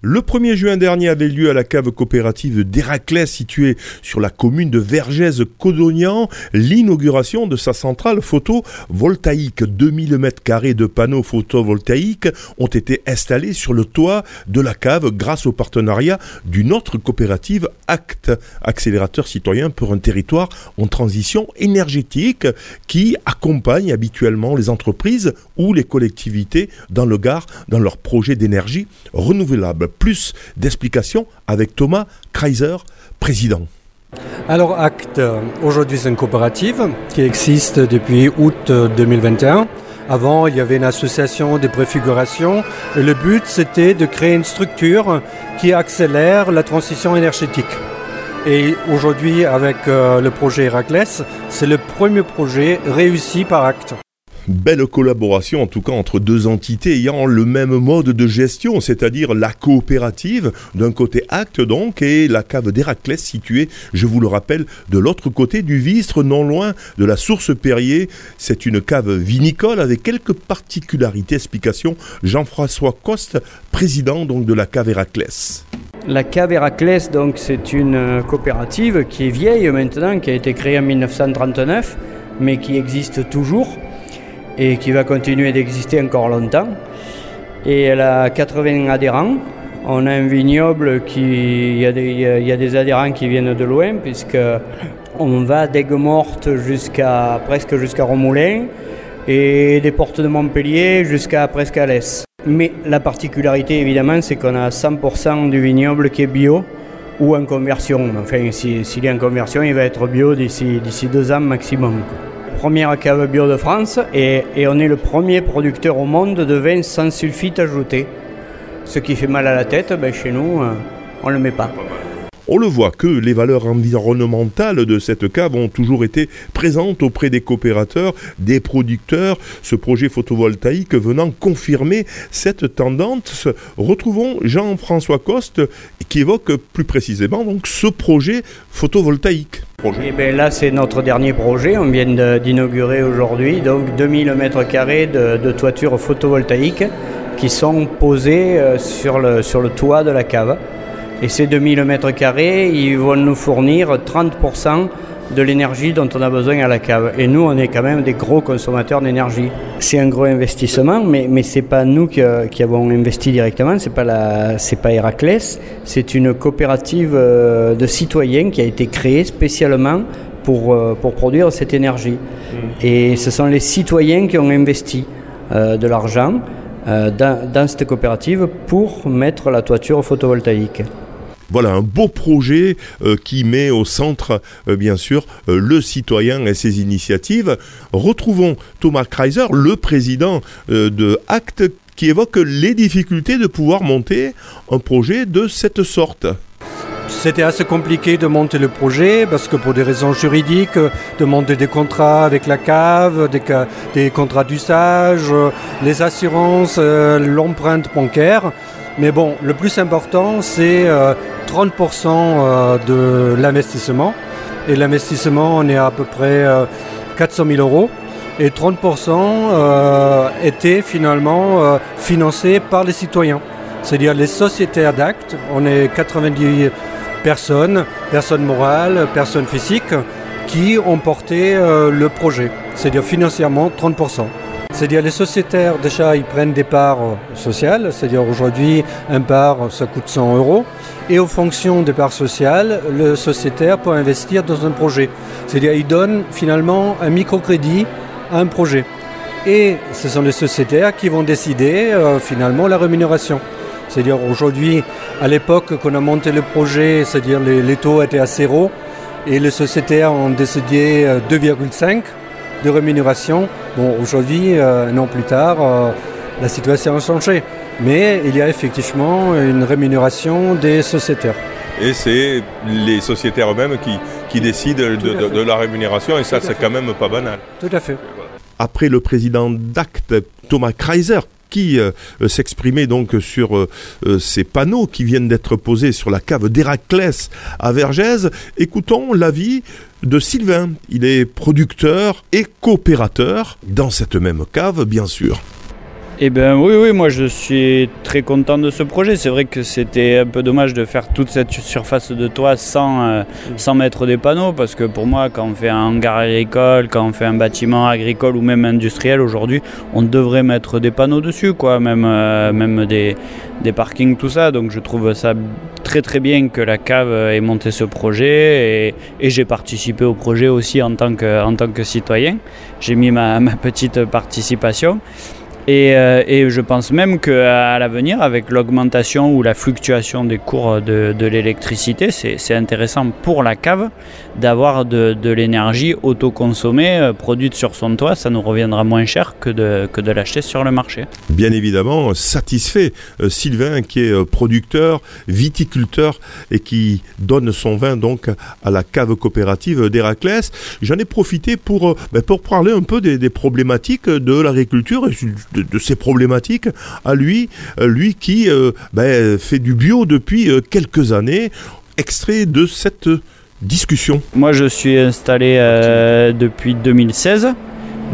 Le 1er juin dernier avait lieu à la cave coopérative d'Héraclès située sur la commune de Vergès-Codognan l'inauguration de sa centrale photovoltaïque. 2000 m2 de panneaux photovoltaïques ont été installés sur le toit de la cave grâce au partenariat d'une autre coopérative ACT, accélérateur citoyen pour un territoire en transition énergétique qui accompagne habituellement les entreprises ou les collectivités dans le Gard dans leurs projets d'énergie renouvelable. Plus d'explications avec Thomas Kreiser, président. Alors Acte, aujourd'hui c'est une coopérative qui existe depuis août 2021. Avant, il y avait une association de préfiguration et le but c'était de créer une structure qui accélère la transition énergétique. Et aujourd'hui, avec euh, le projet Héraclès, c'est le premier projet réussi par Acte belle collaboration en tout cas entre deux entités ayant le même mode de gestion, c'est-à-dire la coopérative d'un côté Acte donc et la cave d'Héraclès située, je vous le rappelle, de l'autre côté du Vistre, non loin de la source Perrier. C'est une cave vinicole avec quelques particularités. Explication Jean-François Coste, président donc de la cave Héraclès. La cave Héraclès, donc, c'est une coopérative qui est vieille maintenant, qui a été créée en 1939, mais qui existe toujours et qui va continuer d'exister encore longtemps. Et elle a 80 adhérents. On a un vignoble qui. Il y, a des, adhérents qui viennent de loin, puisque on va d'Aigues-Mortes jusqu'à presque jusqu'à Romoulin et des portes de Montpellier jusqu'à presque Alès. Mais la particularité évidemment c'est qu'on a 100% du vignoble qui est bio ou en conversion. Enfin s'il est en conversion il va être bio d'ici deux ans maximum première cave bio de France et, on est le premier producteur au monde de vin sans sulfite ajouté. Ce qui fait mal à la tête, ben chez nous, euh, on ne le met pas. On le voit que les valeurs environnementales de cette cave ont toujours été présentes auprès des coopérateurs, des producteurs, ce projet photovoltaïque venant confirmer cette tendance. Retrouvons Jean-François Coste qui évoque plus précisément ce projet photovoltaïque. Eh là, c'est notre dernier projet. On vient d'inaugurer aujourd'hui donc 2000 m2 de, de toiture photovoltaïque qui sont posées euh, sur le toit de la cave. Et ces 2000 mètres carrés, ils vont nous fournir 30% de l'énergie dont on a besoin à la cave. Et nous, on est quand même des gros consommateurs d'énergie. C'est un gros investissement, mais, mais ce n'est pas nous qui, qui, avons investi directement, ce n'est pas, la, pas Héraclès, c'est une coopérative euh, de citoyens qui a été créée spécialement pour, euh, pour produire cette énergie. Mmh. Et ce sont les citoyens qui ont investi euh, de l'argent dans, dans cette coopérative pour mettre la toiture photovoltaïque. Voilà un beau projet euh, qui met au centre, euh, bien sûr, euh, le citoyen et ses initiatives. Retrouvons Thomas Kreiser, le président de Acte, qui évoque les difficultés de pouvoir monter un projet de cette sorte. C'était assez compliqué de monter le projet parce que pour des raisons juridiques, de monter des contrats avec la cave, des contrats d'usage, les assurances, l'empreinte bancaire. Mais bon, le plus important, c'est 30% euh, de l'investissement. Et l'investissement, on est à, peu près 400 euh, 000 euros. Et 30% euh, était finalement financé par les citoyens, c'est-à-dire les sociétaires d'actes. On est 90 personnes, personnes morales, personnes physiques, qui ont porté le projet, c'est-à-dire financièrement 30%. C'est-à-dire les sociétaires, déjà, ils prennent des parts sociales, c'est-à-dire aujourd'hui, un part, ça coûte 100 euros. Et aux fonctions des parts sociales, le sociétaire peut investir dans un projet. C'est-à-dire il donne finalement un microcrédit à un projet. Et ce sont les sociétaires qui vont décider euh, finalement la rémunération. C'est-à-dire aujourd'hui, à l'époque qu'on a monté le projet, c'est-à-dire les, les, taux étaient à zéro et les sociétaires ont décidé 2,5 euh, de rémunération. Bon, aujourd'hui, euh, un an plus tard, euh, la situation a changé. Mais il y a effectivement une rémunération des sociétaires. Et c'est les sociétaires eux-mêmes qui, qui décident de, la rémunération, et ça, c'est quand même pas banal. Tout à fait. Après le président d'Acte, Thomas Kreiser, qui euh, s'exprimait donc sur ces panneaux qui viennent d'être posés sur la cave d'Héraclès à Vergès. Écoutons l'avis de Sylvain. Il est producteur et coopérateur dans cette même cave, bien sûr. Eh bien oui, oui, moi je suis très content de ce projet. C'est vrai que c'était un peu dommage de faire toute cette surface de toit sans, euh, sans mettre des panneaux, parce que pour moi, quand on fait un hangar agricole, quand on fait un bâtiment agricole ou même industriel aujourd'hui, on devrait mettre des panneaux dessus, quoi, même, euh, même des, des parkings, tout ça. Donc je trouve ça très très bien que la cave ait monté ce projet et, et j'ai participé au projet aussi en tant que, en tant que citoyen. J'ai mis ma, ma petite participation. Et, euh, et, je pense même qu'à l'avenir, avec l'augmentation ou la fluctuation des cours de, l'électricité, c'est intéressant pour la cave d'avoir de, l'énergie autoconsommée euh, produite sur son toit. Ça nous reviendra moins cher que de, l'acheter sur le marché. Bien évidemment, satisfait euh, Sylvain qui est producteur, viticulteur et qui donne son vin donc à la cave coopérative d'Héraclès. J'en ai profité pour, ben, parler un peu des, problématiques de l'agriculture de, de, ces problématiques à lui, lui qui euh, ben, fait du bio depuis euh, quelques années, extrait de cette discussion. Moi je suis installé euh, depuis 2016,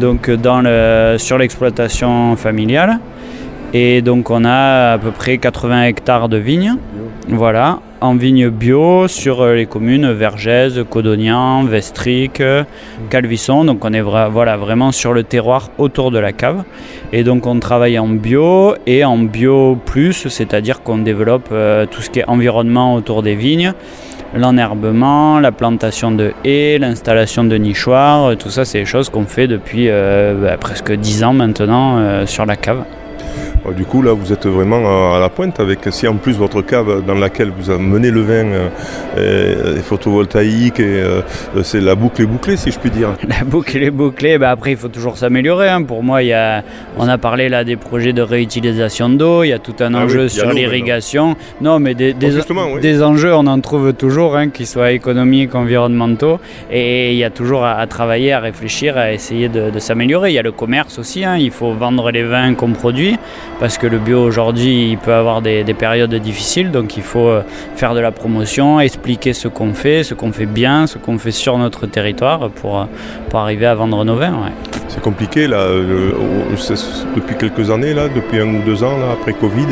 donc dans le, sur l'exploitation familiale. Et donc on a à peu près 80 hectares de vignes. Voilà, en vignes bio sur les communes Vergès, Codognan, Vestric, Calvisson. Donc on est vra voilà, vraiment sur le terroir autour de la cave. Et donc on travaille en bio et en bio plus, c'est-à-dire qu'on développe euh, tout ce qui est environnement autour des vignes l'enherbement, la plantation de haies, l'installation de nichoirs, tout ça c'est des choses qu'on fait depuis euh, bah, presque 10 ans maintenant euh, sur la cave. Du coup, là, vous êtes vraiment à la pointe avec, si en plus votre cave dans laquelle vous menez le vin euh, est photovoltaïque, et euh, c'est la boucle est bouclée, si je puis dire. La boucle est bouclée, bah après, il faut toujours s'améliorer. Hein. Pour moi, il y a, on a parlé là des projets de réutilisation d'eau, il y a tout un ah enjeu oui, sur l'irrigation. Non, mais des, des, oui. des, enjeux, on en trouve toujours, hein, qu'ils soient économiques, environnementaux, et il y a toujours à, à travailler, à réfléchir, à essayer de, de s'améliorer. Il y a le commerce aussi, hein, il faut vendre les vins qu'on produit parce que le bio aujourd'hui il peut avoir des, des, périodes difficiles donc il faut faire de la promotion, expliquer ce qu'on fait, ce qu'on fait bien, ce qu'on fait sur notre territoire pour, pour arriver à vendre nos vins. C'est compliqué là, depuis quelques années, là, depuis un ou deux ans là, après Covid,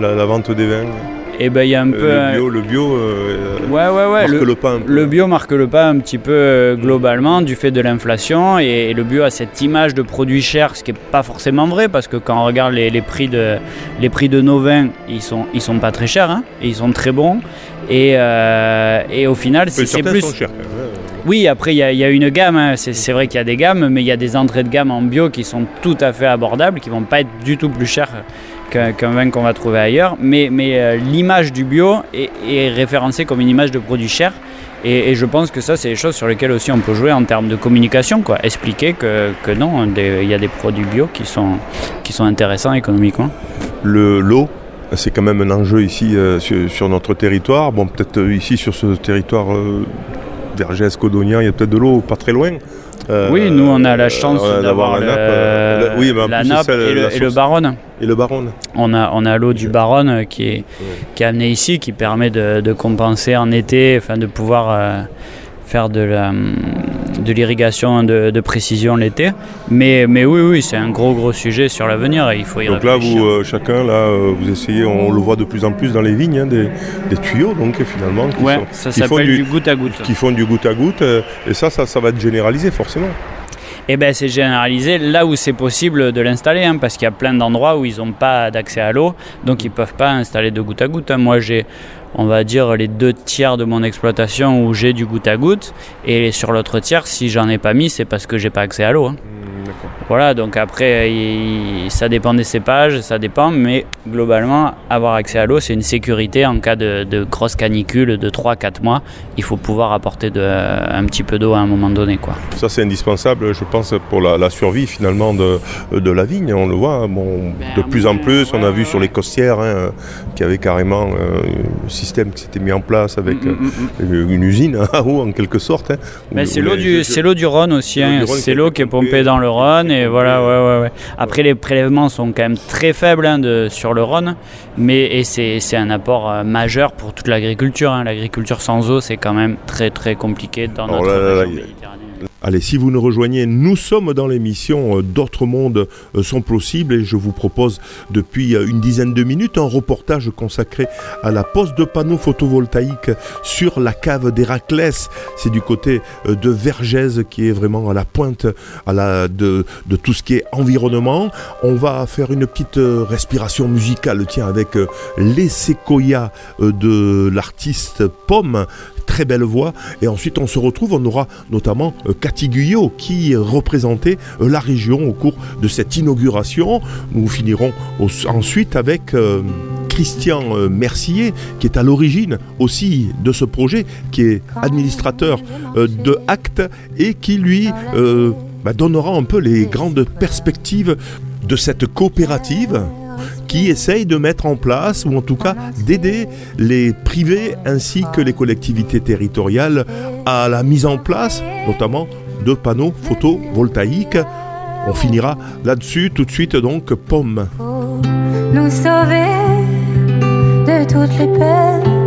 la, la vente des vins. Et eh ben il y a un peu le bio, le bio euh, ouais, ouais, ouais, marque le, le pas. Le bio marque le pas un petit peu euh, globalement du fait de l'inflation et, et, le bio a cette image de produit cher, ce qui est pas forcément vrai parce que quand on regarde les, les prix de les prix de nos vins, ils sont ils sont pas très chers, hein, et ils sont très bons et, euh, et au final c'est plus. Sont chers, oui, après, il y, y, a une gamme. Hein. C'est vrai qu'il y a des gammes, mais il y a des entrées de gamme en bio qui sont tout à fait abordables, qui vont pas être du tout plus chères qu'un qu vin qu'on va trouver ailleurs. Mais, mais euh, l'image du bio est, référencée comme une image de produit cher. Et, je pense que ça, c'est des choses sur lesquelles aussi on peut jouer en termes de communication. Quoi. Expliquer que, que non, il y a des produits bio qui sont, qui sont intéressants économiquement. L'eau c'est quand même un enjeu ici euh, sur, notre territoire. Bon, peut-être euh, ici sur ce territoire euh, Vergès, Codognan, il y a peut-être de l'eau pas très loin. Euh, oui, nous on a la chance euh, d'avoir la nappe, euh, oui, la nappe celle, et, le, et le Baronne. Et le Baronne. On a, on a l'eau du Baronne qui est, oui. qui est amenée ici, qui permet de, de compenser en été, enfin de pouvoir faire de la, de l'irrigation de, de, précision l'été. Mais, mais oui, oui, c'est un gros, gros sujet sur l'avenir et il faut y Donc réfléchir. là, vous, euh, chacun, là, euh, vous essayez, on le voit de plus en plus dans les vignes, hein, des, des, tuyaux, donc finalement, qui, ouais, sont, ça font du, du, goutte à goutte. Qui font du goutte à goutte, euh, et ça, ça, ça va être généralisé forcément. Eh ben, c'est généralisé là où c'est possible de l'installer, hein, parce qu'il y a plein d'endroits où ils n'ont pas d'accès à l'eau, donc ils ne peuvent pas installer de goutte à goutte. Hein. Moi, j'ai, on va dire, les deux tiers de mon exploitation où j'ai du goutte à goutte, et sur l'autre tiers, si j'en ai pas mis, c'est parce que j'ai pas accès à l'eau. Hein. Voilà, donc après, il, ça dépend des cépages, ça dépend, mais globalement, avoir accès à l'eau, c'est une sécurité en cas de, de grosse canicule de 3-4 mois. Il faut pouvoir apporter de, un petit peu d'eau à un moment donné. Quoi. Ça, c'est indispensable, je pense, pour la, la, survie finalement de, de la vigne. On le voit, bon, de plus en plus, on a vu sur les costières hein, qu'il y avait carrément euh, un système qui s'était mis en place avec mm -hmm. une usine à eau en quelque sorte. Hein, c'est l'eau du, du Rhône aussi, hein, c'est l'eau qui est pompée dans le Rhône. Et voilà, ouais, ouais, ouais. Après, les prélèvements sont quand même très faibles hein, de, sur le Rhône, mais c'est un apport euh, majeur pour toute l'agriculture. Hein. L'agriculture sans eau, c'est quand même très très compliqué dans notre là, région méditerranéenne. Allez, si vous nous rejoignez, nous sommes dans l'émission euh, D'autres mondes euh, sont possibles et je vous propose depuis euh, une dizaine de minutes un reportage consacré à la pose de panneaux photovoltaïques sur la cave d'Héraclès. C'est du côté de Vergès qui est vraiment à la pointe de tout ce qui est environnement. On va faire une petite respiration musicale, tiens, avec les séquoias de l'artiste Pomme très belle voix. Et ensuite, on se retrouve, on aura notamment euh, Cathy Guyot qui représentait euh, la région au cours de cette inauguration. Nous finirons ensuite avec euh, Christian Mercier, qui est à l'origine aussi de ce projet, qui est administrateur de Acte et qui lui bah, donnera un peu les grandes perspectives de cette coopérative qui essaye de mettre en place, ou en tout cas d'aider les privés ainsi que les collectivités territoriales à la mise en place, notamment de panneaux photovoltaïques. On finira là-dessus tout de suite donc pomme. Nous sauver de toutes les peines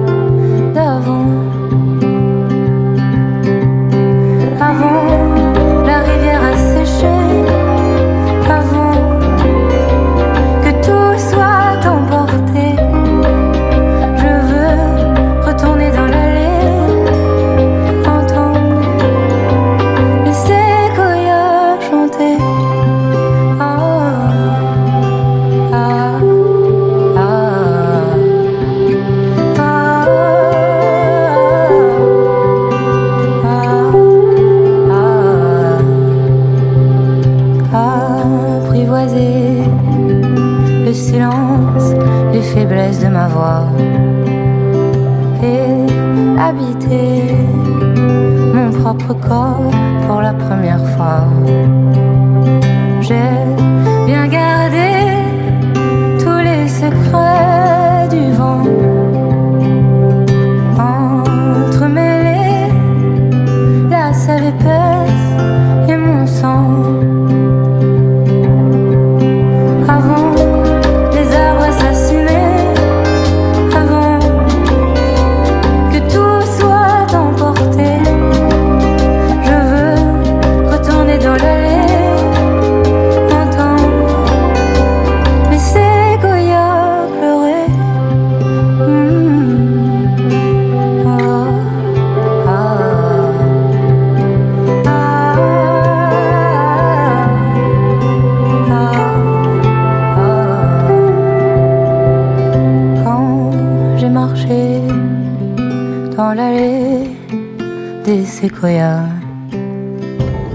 Música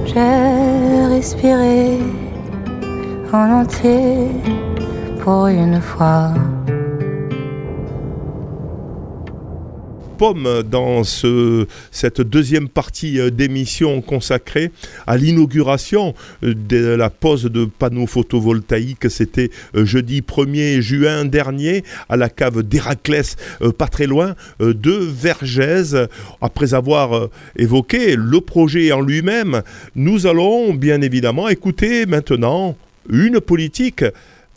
J'ai respiré en entier pour une fois. Pomme dans ce, cette deuxième partie euh, d'émission consacrée à l'inauguration euh, de la pose de panneaux photovoltaïques. C'était euh, jeudi 1er juin dernier à la cave d'Héraclès, pas très loin de Vergès. Après avoir évoqué le projet en lui-même, nous allons bien évidemment écouter maintenant une politique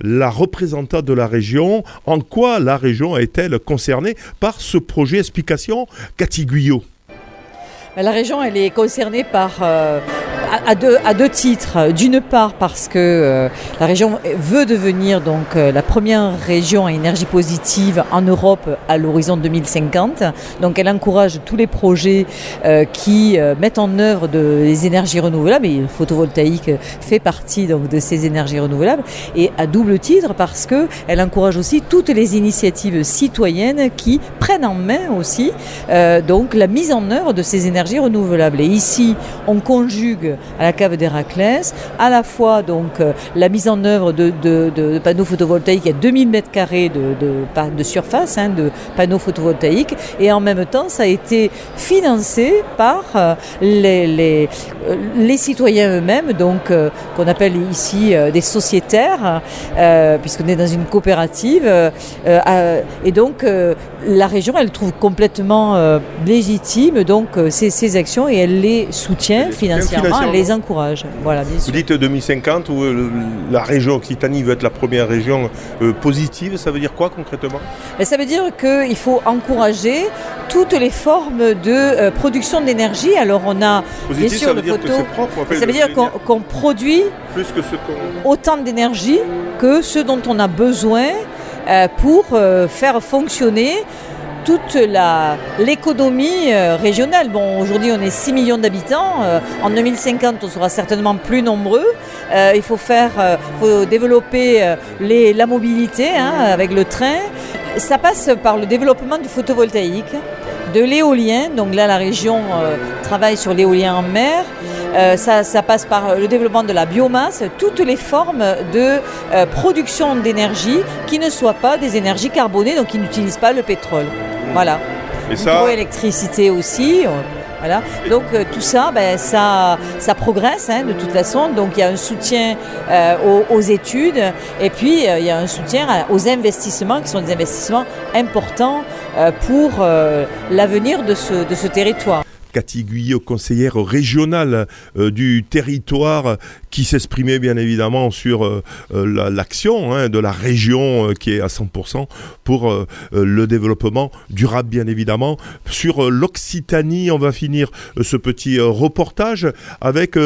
la représentante de la région. En quoi la région est-elle concernée par ce projet? Explication Cathy. La région, elle est concernée par euh, à, deux, à deux titres. D'une part parce que euh, la région veut devenir donc euh, la première région à énergie positive en Europe à l'horizon 2050. Donc elle encourage tous les projets qui mettent en œuvre de, des énergies renouvelables et le photovoltaïque fait partie donc de ces énergies renouvelables et à double titre parce que elle encourage aussi toutes les initiatives citoyennes qui prennent en main aussi donc la mise en œuvre de ces énergies renouvelables. Et ici, on conjugue à la cave d'Héraclès, à la fois donc euh, la mise en œuvre de, panneaux photovoltaïques à 2000 mètres carrés de, surface, hein, de panneaux photovoltaïques, et en même temps ça a été financé par euh, euh, les citoyens eux-mêmes, donc qu'on appelle ici des sociétaires, puisqu'on est dans une coopérative, et donc la région elle trouve complètement légitime donc ces, ces, actions et elle les soutient financièrement on les encourage. Voilà, bien Vous dites 2050 où euh, la région Occitanie veut être la première région euh, positive, ça veut dire quoi concrètement? Mais ça veut dire qu'il faut encourager toutes les formes de euh, production d'énergie. Alors on a Positive, sûr, ça veut le photo- c'est propre. en fait, ça veut dire qu'on produit plus que ce qu'on. autant d'énergie que ce dont on a besoin pour faire fonctionner toute l'économie euh, régionale. Bon, aujourd'hui on est 6 millions d'habitants. Euh, en 2050 on sera certainement plus nombreux. Euh, il faut faire, faut développer les- la mobilité hein, avec le train. Ça passe par le développement du photovoltaïque, de l'éolien. Donc là la région travaille sur l'éolien en mer. Euh, ça, ça passe par le développement de la biomasse, toutes les formes de euh, production d'énergie qui ne soient pas des énergies carbonées, donc qui n'utilisent pas le pétrole. Voilà. Et ça, L'hydroélectricité aussi. euh, Voilà. Donc euh, tout ça, ben, ça, ça progresse hein, de toute façon. Donc il y a un soutien euh, aux, aux études et puis euh, il y a un soutien aux investissements qui sont des investissements importants euh, pour euh, l'avenir de ce, de ce territoire. Cathy conseillère régionale euh, du territoire, qui s'exprimait bien évidemment sur euh, euh, la- l'action hein, de la région qui est à 100% pour le développement durable, bien évidemment. Sur l'Occitanie, on va finir ce petit reportage avec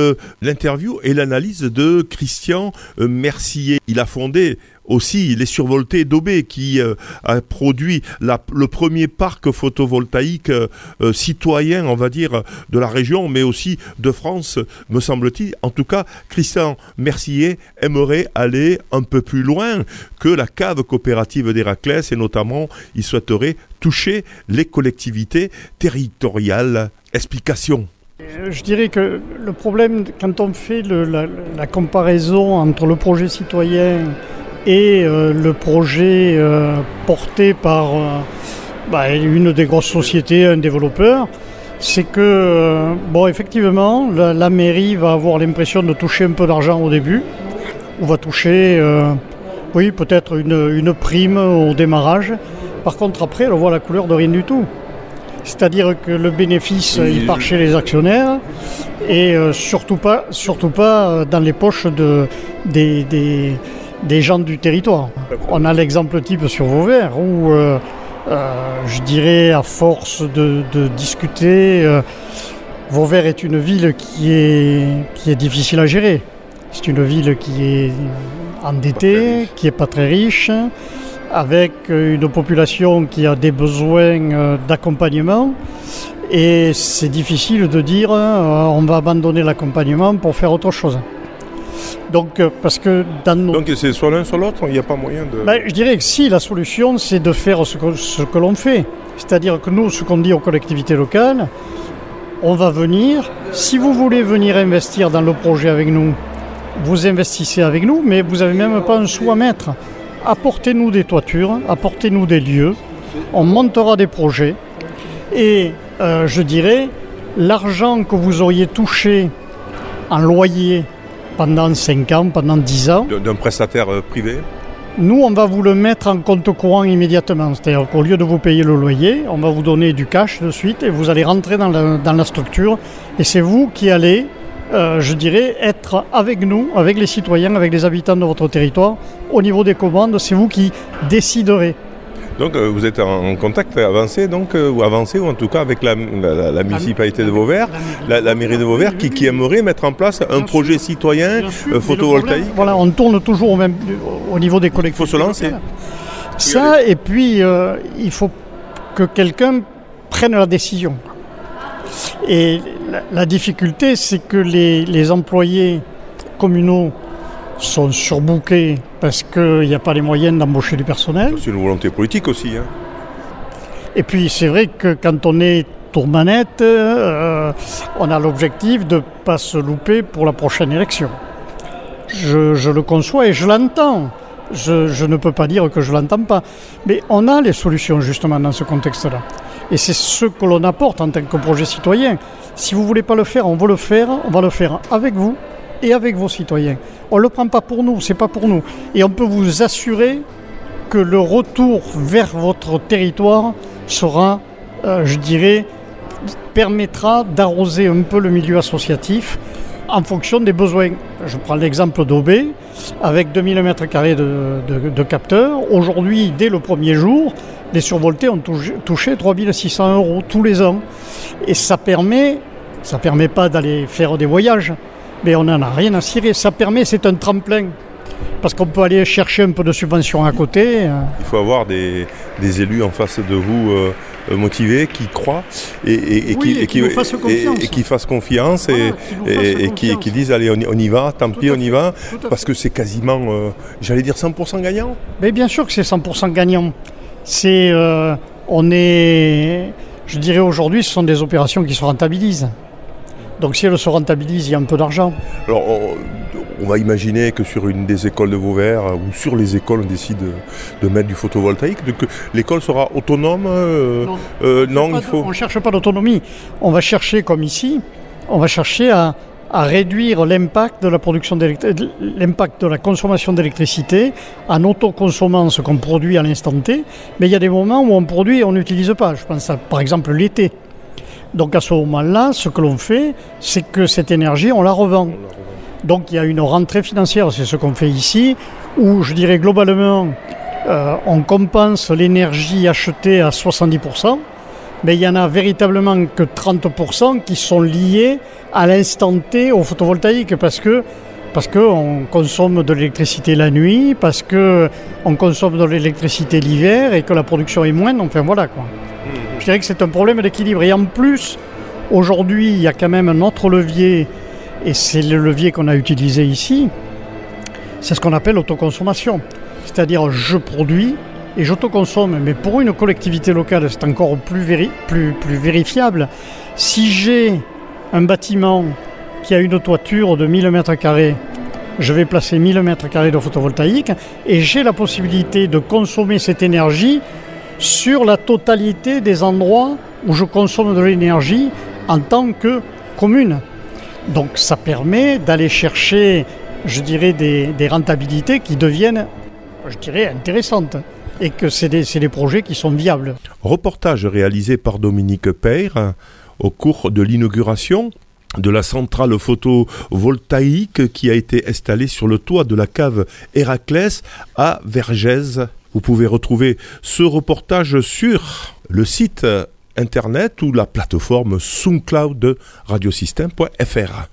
l'interview et l'analyse de Christian Mercier. Il a fondé aussi les survoltés d'Aubé qui euh, a produit le premier parc photovoltaïque euh, euh, citoyen, on va dire, de la région, mais aussi de France, me semble-t-il. En tout cas, Christian Mercier aimerait aller un peu plus loin que la cave coopérative d'Héraclès et notamment, il souhaiterait toucher les collectivités territoriales. Explication. Je dirais que le problème, quand on fait la comparaison entre le projet citoyen et euh, le projet euh, porté par euh, bah, une des grosses sociétés, un développeur, c'est que, bon, effectivement, la, la mairie va avoir l'impression de toucher un peu d'argent au début, ou va toucher, euh, oui, peut-être une, une prime au démarrage. Par contre, après, elle voit la couleur de rien du tout. C'est-à-dire que le bénéfice, il part chez les actionnaires et euh, surtout pas, surtout pas dans les poches de, des, des, des gens du territoire. On a l'exemple type sur Vauvert où, euh, euh, je dirais, à force de, de discuter, euh, Vauvert est une ville qui est, qui est difficile à gérer. C'est une ville qui est endettée, qui est pas très riche, avec une population qui a des besoins d'accompagnement. Et c'est difficile de dire on va abandonner l'accompagnement pour faire autre chose. Donc, euh, parce que dans nos Donc c'est soit l'un soit l'autre, il n'y a pas moyen de... ben, je dirais que si la solution c'est de faire ce que, ce que l'on fait, c'est-à-dire que nous, ce qu'on dit aux collectivités locales, on va venir, si vous voulez venir investir dans le projet avec nous, vous investissez avec nous, mais vous n'avez même pas un sou à mettre. Apportez-nous des toitures, apportez-nous des lieux, on montera des projets, et euh, je dirais, l'argent que vous auriez touché en loyer pendant 5 ans, pendant 10 ans, d'un- prestataire euh, privé. nous, on va vous le mettre en compte courant immédiatement. C'est-à-dire qu'au lieu de vous payer le loyer, on va vous donner du cash de suite et vous allez rentrer dans la, dans la structure. Et c'est vous qui allez, euh, je dirais, être avec nous, avec les citoyens, avec les habitants de votre territoire. Au niveau des commandes, c'est vous qui déciderez. Donc euh, vous êtes en contact avancé, donc, euh, ou avancé, ou en tout cas avec la, la- la- la municipalité de Vauvert, la, la mairie de Vauvert, qui, qui aimerait mettre en place un projet citoyen sûr, euh, photovoltaïque. problème, Voilà, on tourne toujours au, même, au niveau des collectivités. faut se lancer. Ça, et puis euh, il faut que quelqu'un prenne la décision. Et la, la difficulté, c'est que les, les employés communaux sont surbookés parce qu'il n'y a pas les moyens d'embaucher du personnel. C'est une volonté politique aussi. hein. Et puis c'est vrai que quand on est tourmanette, euh, on a l'objectif de ne pas se louper pour la prochaine élection. Je, je le conçois et je l'entends. Je, je ne peux pas dire que je ne l'entends pas. Mais on a les solutions justement dans ce contexte-là. Et c'est ce que l'on apporte en tant que projet citoyen. Si vous ne voulez pas le faire, on va le faire. On va le faire avec vous et avec vos citoyens. On ne le prend pas pour nous, c'est pas pour nous. Et on peut vous assurer que le retour vers votre territoire sera, euh, je dirais, permettra d'arroser un peu le milieu associatif en fonction des besoins. Je prends l'exemple d'Aubé, avec 2000 m2 de, de, capteurs. Aujourd'hui, dès le premier jour, les survoltés ont touché 3600 euros tous les ans. Et ça permet, ça permet pas d'aller faire des voyages, mais on n'en a rien à cirer. Ça permet, c'est un tremplin parce qu'on peut aller chercher un peu de subvention à côté. Euh. Il faut avoir des, élus en face de vous euh, euh, motivés, qui croient et, qui, fassent confiance. et, qui, disent allez on, y va, tant pis on y va, parce que c'est quasiment, j'allais dire 100% gagnant. Mais bien sûr que c'est 100% gagnant. C'est, on est, je dirais aujourd'hui, ce sont des opérations qui se rentabilisent. Donc si elles se rentabilisent, il y a un peu d'argent. Alors on va imaginer que sur une des écoles de Vauvert euh, ou sur les écoles, on décide de, mettre du photovoltaïque, que l'école sera autonome euh, Non, euh, il faut. on ne cherche pas d'autonomie. On va chercher, comme ici, on va chercher à, réduire l'impact de la production l'impact de la consommation d'électricité en autoconsommant ce qu'on produit à l'instant T. Mais il y a des moments où on produit et on n'utilise pas. Je pense à, par exemple l'été. Donc à ce moment-là, ce que l'on fait, c'est que cette énergie, on la revend. Donc il y a une rentrée financière, c'est ce qu'on fait ici, où je dirais globalement, euh, on compense l'énergie achetée à 70%, mais il y en a véritablement que 30% qui sont liés à l'instant T au photovoltaïque, parce que parce qu'on consomme de l'électricité la nuit, parce qu'on consomme de l'électricité l'hiver et que la production est moindre. Enfin voilà quoi. Je dirais que c'est un problème d'équilibre. Et en plus, aujourd'hui, il y a quand même un autre levier et c'est le levier qu'on a utilisé ici. C'est ce qu'on appelle l'autoconsommation. C'est-à-dire je produis et j'autoconsomme. Mais pour une collectivité locale, c'est encore plus, plus, plus vérifiable. Si j'ai un bâtiment qui a une toiture de 1000 m2, je vais placer 1000 m2 de photovoltaïque et j'ai la possibilité de consommer cette énergie sur la totalité des endroits où je consomme de l'énergie en tant que commune. Donc ça permet d'aller chercher, je dirais, des, rentabilités qui deviennent, je dirais, intéressantes et que c'est des, projets qui sont viables. Reportage réalisé par Dominique Peyre au cours de l'inauguration de la centrale photovoltaïque qui a été installée sur le toit de la cave Héraclès à Vergès. Vous pouvez retrouver ce reportage sur le site internet ou la plateforme SoundCloud de radiosystème.fr.